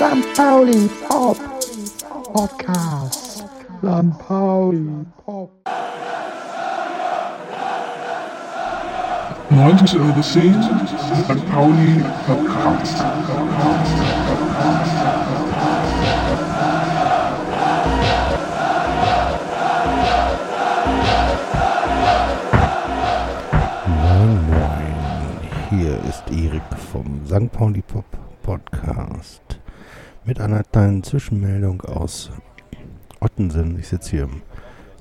St. Pauli Pauli Pop. 90 over scene, St. Pauli Podcast. Moin, hier ist Erik vom St. Pauli Pop Podcast mit einer kleinen Zwischenmeldung aus Ottensen. Ich sitze hier im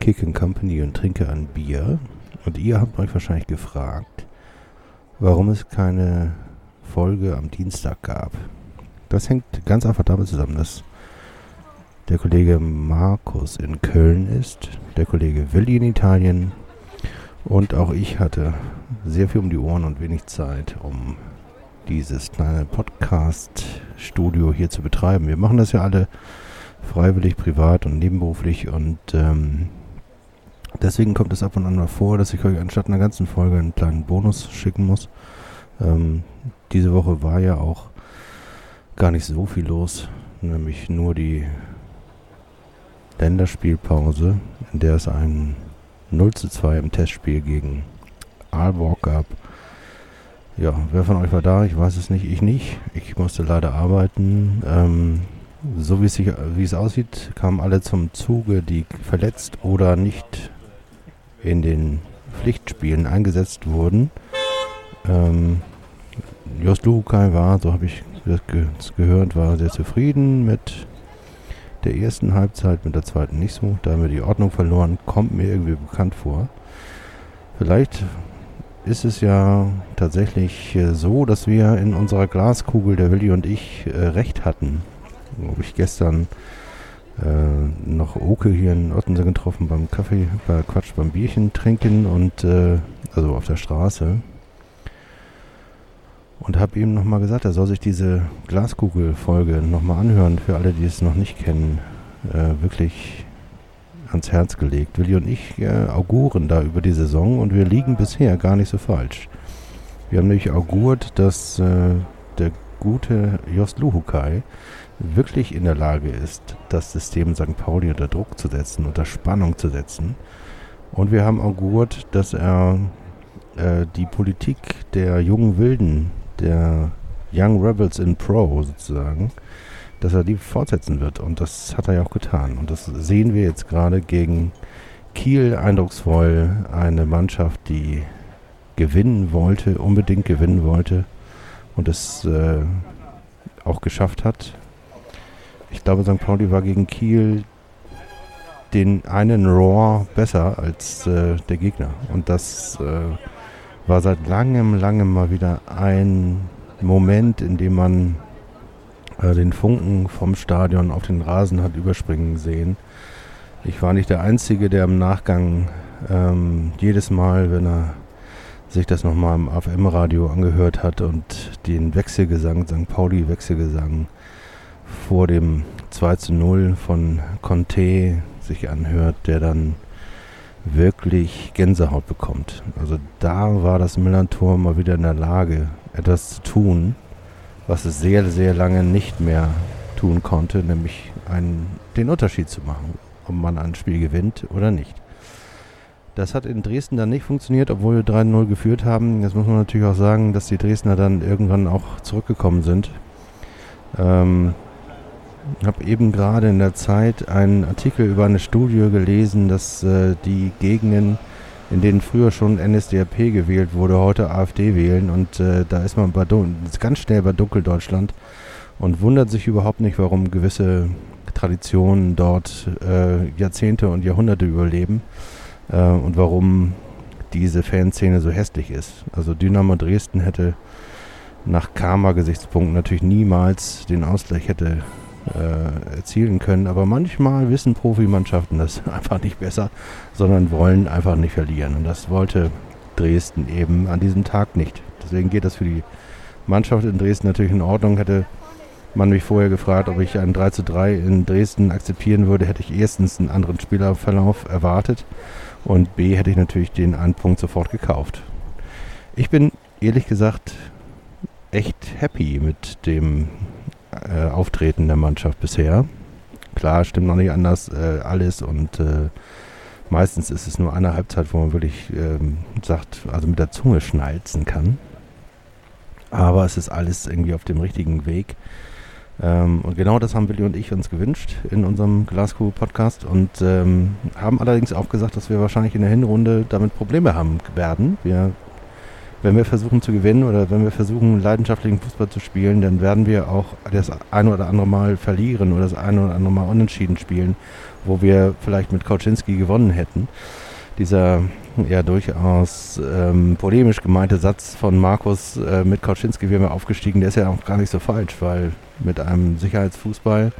Kick and Company und trinke ein Bier und ihr habt euch wahrscheinlich gefragt, warum es keine Folge am Dienstag gab. Das hängt ganz einfach damit zusammen, dass der Kollege Markus in Köln ist, der Kollege Willi in Italien und auch ich hatte sehr viel um die Ohren und wenig Zeit, um dieses kleine Podcast-Studio hier zu betreiben. Wir machen das ja alle freiwillig, privat und nebenberuflich und ähm, deswegen kommt es ab und an mal vor, dass ich euch anstatt einer ganzen Folge einen kleinen Bonus schicken muss. Ähm, diese Woche war ja auch gar nicht so viel los, nämlich nur die Länderspielpause, in der es ein 0 zu 2 im Testspiel gegen Aalborg gab. Ja, wer von euch war da? Ich weiß es nicht, ich nicht. Ich musste leider arbeiten. Ähm, so wie es, sich, wie es aussieht, kamen alle zum Zuge, die verletzt oder nicht in den Pflichtspielen eingesetzt wurden. Ähm, Jos Lukai war, so habe ich das ge gehört, war sehr zufrieden mit der ersten Halbzeit, mit der zweiten nicht so. Da haben wir die Ordnung verloren, kommt mir irgendwie bekannt vor. Vielleicht ist es ja tatsächlich äh, so, dass wir in unserer Glaskugel, der Willi und ich, äh, recht hatten. Habe ich gestern äh, noch Oke hier in Ottensen getroffen beim Kaffee, bei Quatsch, beim Bierchen trinken und äh, also auf der Straße. Und habe ihm nochmal gesagt, er soll sich diese Glaskugel-Folge nochmal anhören, für alle, die es noch nicht kennen. Äh, wirklich ans Herz gelegt. Willi und ich äh, auguren da über die Saison und wir liegen bisher gar nicht so falsch. Wir haben nämlich augurt, dass äh, der gute Jost Luhukai wirklich in der Lage ist, das System St. Pauli unter Druck zu setzen, unter Spannung zu setzen. Und wir haben augurt, dass er äh, die Politik der jungen Wilden, der Young Rebels in Pro sozusagen, dass er die fortsetzen wird. Und das hat er ja auch getan. Und das sehen wir jetzt gerade gegen Kiel eindrucksvoll. Eine Mannschaft, die gewinnen wollte, unbedingt gewinnen wollte und es äh, auch geschafft hat. Ich glaube, St. Pauli war gegen Kiel den einen Roar besser als äh, der Gegner. Und das äh, war seit langem, langem mal wieder ein Moment, in dem man äh, den Funken vom Stadion auf den Rasen hat überspringen sehen. Ich war nicht der Einzige, der im Nachgang ähm, jedes Mal, wenn er sich das nochmal im AFM-Radio angehört hat und den Wechselgesang, St. Pauli-Wechselgesang vor dem 2 zu 0 von Conte sich anhört, der dann wirklich Gänsehaut bekommt. Also da war das Millantor mal wieder in der Lage, etwas zu tun, was es sehr, sehr lange nicht mehr tun konnte, nämlich einen, den Unterschied zu machen, ob man ein Spiel gewinnt oder nicht. Das hat in Dresden dann nicht funktioniert, obwohl wir 3-0 geführt haben. Jetzt muss man natürlich auch sagen, dass die Dresdner dann irgendwann auch zurückgekommen sind. Ähm, ich habe eben gerade in der Zeit einen Artikel über eine Studie gelesen, dass äh, die Gegenden, in denen früher schon NSDAP gewählt wurde, heute AfD wählen. Und äh, da ist man bei ganz schnell bei Dunkeldeutschland und wundert sich überhaupt nicht, warum gewisse Traditionen dort äh, Jahrzehnte und Jahrhunderte überleben äh, und warum diese Fanszene so hässlich ist. Also Dynamo Dresden hätte nach Karma-Gesichtspunkten natürlich niemals den Ausgleich hätte äh, erzielen können. Aber manchmal wissen Profimannschaften das einfach nicht besser, sondern wollen einfach nicht verlieren. Und das wollte Dresden eben an diesem Tag nicht. Deswegen geht das für die Mannschaft in Dresden natürlich in Ordnung. Hätte man mich vorher gefragt, ob ich ein 3 zu 3 in Dresden akzeptieren würde, hätte ich erstens einen anderen Spielerverlauf erwartet und B hätte ich natürlich den einen Punkt sofort gekauft. Ich bin ehrlich gesagt echt happy mit dem äh, Auftreten der Mannschaft bisher. Klar, stimmt noch nicht anders äh, alles und äh, meistens ist es nur eine Halbzeit, wo man wirklich ähm, sagt, also mit der Zunge schnalzen kann. Aber es ist alles irgendwie auf dem richtigen Weg. Ähm, und genau das haben Willi und ich uns gewünscht in unserem Glasgow-Podcast und ähm, haben allerdings auch gesagt, dass wir wahrscheinlich in der Hinrunde damit Probleme haben werden. Wir, wenn wir versuchen zu gewinnen oder wenn wir versuchen, leidenschaftlichen Fußball zu spielen, dann werden wir auch das ein oder andere Mal verlieren oder das ein oder andere Mal unentschieden spielen, wo wir vielleicht mit Kauczynski gewonnen hätten. Dieser ja durchaus ähm, polemisch gemeinte Satz von Markus äh, mit Kauczynski wir aufgestiegen, der ist ja auch gar nicht so falsch, weil mit einem Sicherheitsfußball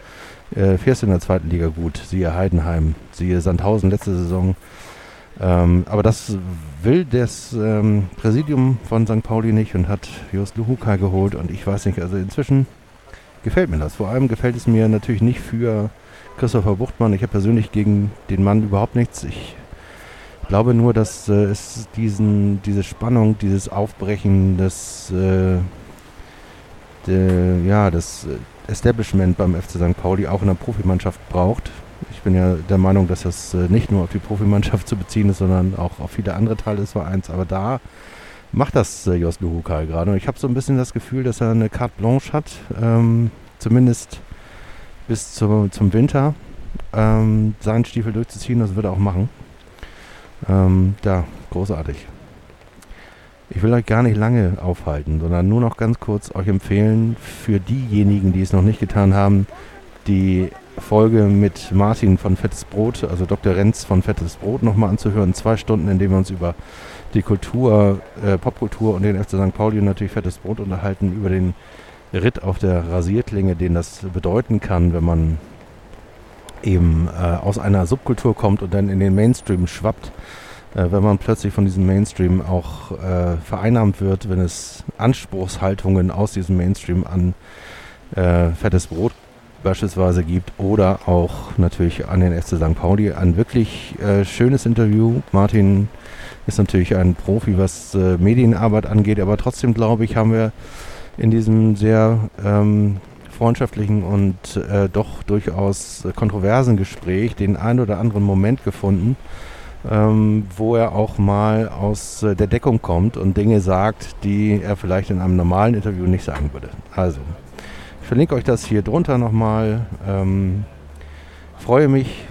äh, fährst du in der zweiten Liga gut. Siehe Heidenheim, siehe Sandhausen letzte Saison. Ähm, aber das will das ähm, Präsidium von St. Pauli nicht und hat Just Luhuka geholt und ich weiß nicht, also inzwischen gefällt mir das. Vor allem gefällt es mir natürlich nicht für Christopher Buchtmann. Ich habe persönlich gegen den Mann überhaupt nichts. Ich glaube nur, dass äh, es diesen, diese Spannung, dieses Aufbrechen des äh, de, ja, das Establishment beim FC St. Pauli auch in der Profimannschaft braucht. Ich bin ja der Meinung, dass das äh, nicht nur auf die Profimannschaft zu beziehen ist, sondern auch auf viele andere Teile des Vereins. Aber da macht das äh, Jos Luhukay gerade. Und ich habe so ein bisschen das Gefühl, dass er eine Carte Blanche hat, ähm, zumindest bis zu, zum Winter, ähm, seinen Stiefel durchzuziehen. Das wird er auch machen. Ähm, ja, großartig. Ich will euch gar nicht lange aufhalten, sondern nur noch ganz kurz euch empfehlen, für diejenigen, die es noch nicht getan haben, die Folge mit Martin von Fettes Brot, also Dr. Renz von Fettes Brot, nochmal anzuhören. Zwei Stunden, in denen wir uns über die Kultur, äh, Popkultur und den FC St. Pauli und natürlich Fettes Brot unterhalten, über den Ritt auf der Rasierklinge, den das bedeuten kann, wenn man eben äh, aus einer Subkultur kommt und dann in den Mainstream schwappt äh, wenn man plötzlich von diesem Mainstream auch äh, vereinnahmt wird, wenn es Anspruchshaltungen aus diesem Mainstream an äh, fettes Brot beispielsweise gibt oder auch natürlich an den FC St. Pauli. Ein wirklich äh, schönes Interview. Martin ist natürlich ein Profi, was äh, Medienarbeit angeht, aber trotzdem glaube ich, haben wir in diesem sehr ähm, freundschaftlichen und äh, doch durchaus kontroversen Gespräch den ein oder anderen Moment gefunden, ähm, wo er auch mal aus äh, der Deckung kommt und Dinge sagt, die er vielleicht in einem normalen Interview nicht sagen würde. Also, ich verlinke euch das hier drunter nochmal. Ähm, freue mich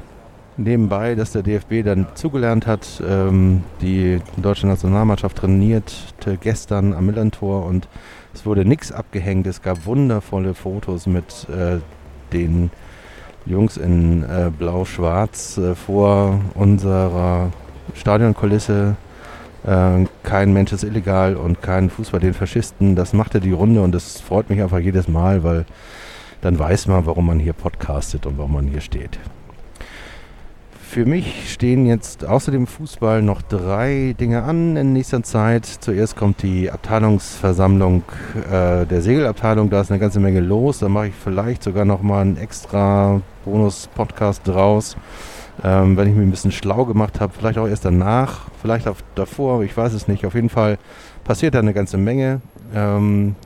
nebenbei, dass der DFB dann zugelernt hat. Ähm, die deutsche Nationalmannschaft trainierte gestern am Millantor und es wurde nichts abgehängt. Es gab wundervolle Fotos mit äh, den Jungs in äh, Blau-Schwarz äh, vor unserer Stadionkulisse. Äh, kein Mensch ist illegal und kein Fußball den Faschisten. Das machte die Runde und das freut mich einfach jedes Mal, weil dann weiß man, warum man hier podcastet und warum man hier steht. Für mich stehen jetzt außer dem Fußball noch drei Dinge an in nächster Zeit. Zuerst kommt die Abteilungsversammlung äh, der Segelabteilung. Da ist eine ganze Menge los. Da mache ich vielleicht sogar noch mal einen extra Bonus-Podcast draus. Ähm, wenn ich mich ein bisschen schlau gemacht habe, vielleicht auch erst danach, vielleicht auch davor, ich weiß es nicht. Auf jeden Fall passiert da eine ganze Menge. Ähm,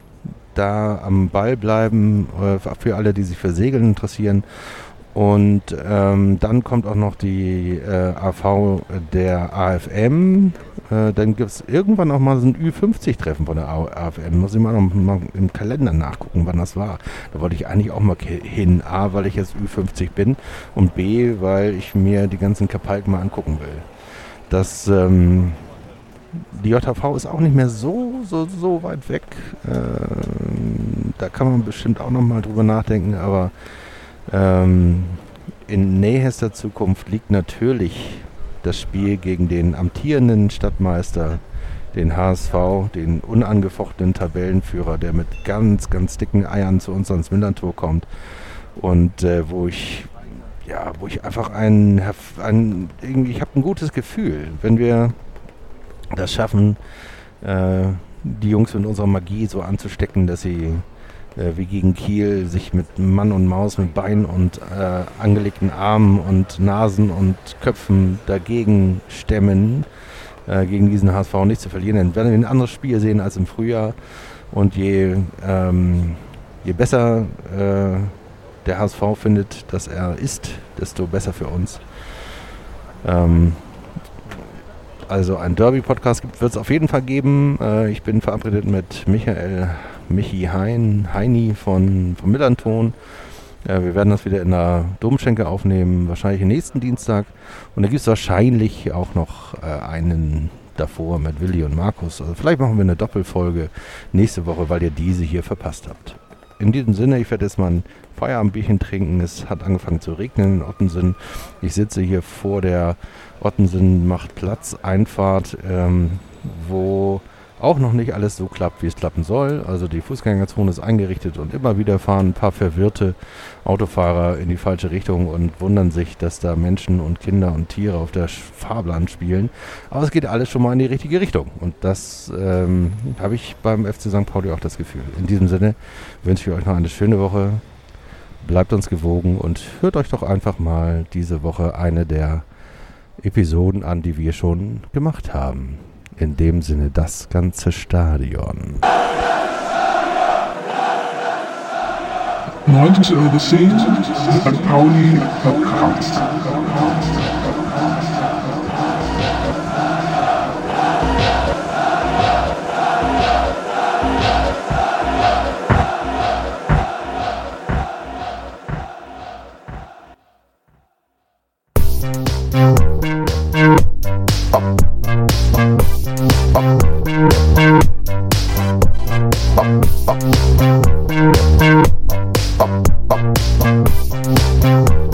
da am Ball bleiben, äh, für alle, die sich für Segeln interessieren und ähm, dann kommt auch noch die äh, AV der AFM. Äh, dann gibt es irgendwann auch mal so ein Ü50-Treffen von der AFM. Muss ich mal mal im Kalender nachgucken, wann das war. Da wollte ich eigentlich auch mal hin. A, weil ich jetzt Ü50 bin und B, weil ich mir die ganzen Kapalken mal angucken will. Das, ähm, die JV ist auch nicht mehr so, so, so weit weg. Ähm, da kann man bestimmt auch noch mal drüber nachdenken, aber ähm, in nächster Zukunft liegt natürlich das Spiel gegen den amtierenden Stadtmeister, den HSV, den unangefochtenen Tabellenführer, der mit ganz, ganz dicken Eiern zu uns ans Millantor kommt. und äh, wo ich ja, wo ich einfach ein, ein ich habe ein gutes Gefühl, wenn wir das schaffen, äh, die Jungs mit unserer Magie so anzustecken, dass sie äh, wie gegen Kiel sich mit Mann und Maus, mit Beinen und äh, angelegten Armen und Nasen und Köpfen dagegen stemmen, äh, gegen diesen HSV nicht zu verlieren. Werden wir ein anderes Spiel sehen als im Frühjahr. Und je, ähm, je besser äh, der HSV findet, dass er ist, desto besser für uns. Ähm, also ein Derby-Podcast wird es auf jeden Fall geben. Äh, ich bin verabredet mit Michael Michi Hein, Heini von, von Millanton. Äh, wir werden das wieder in der Domschenke aufnehmen, wahrscheinlich nächsten Dienstag. Und da gibt es wahrscheinlich auch noch äh, einen davor mit Willi und Markus. Also vielleicht machen wir eine Doppelfolge nächste Woche, weil ihr diese hier verpasst habt. In diesem Sinne, ich werde jetzt mal ein Feierabendbierchen trinken. Es hat angefangen zu regnen in Ottensen. Ich sitze hier vor der Ottensen macht Platz Einfahrt, ähm, wo auch noch nicht alles so klappt, wie es klappen soll. Also die Fußgängerzone ist eingerichtet und immer wieder fahren ein paar verwirrte Autofahrer in die falsche Richtung und wundern sich, dass da Menschen und Kinder und Tiere auf der Fahrplan spielen. Aber es geht alles schon mal in die richtige Richtung. Und das ähm, habe ich beim FC St. Pauli auch das Gefühl. In diesem Sinne wünsche ich euch noch eine schöne Woche. Bleibt uns gewogen und hört euch doch einfach mal diese Woche eine der Episoden an, die wir schon gemacht haben. In dem Sinne das ganze Stadion. 90 Euro 10, St. Pauli Podcast. Bye.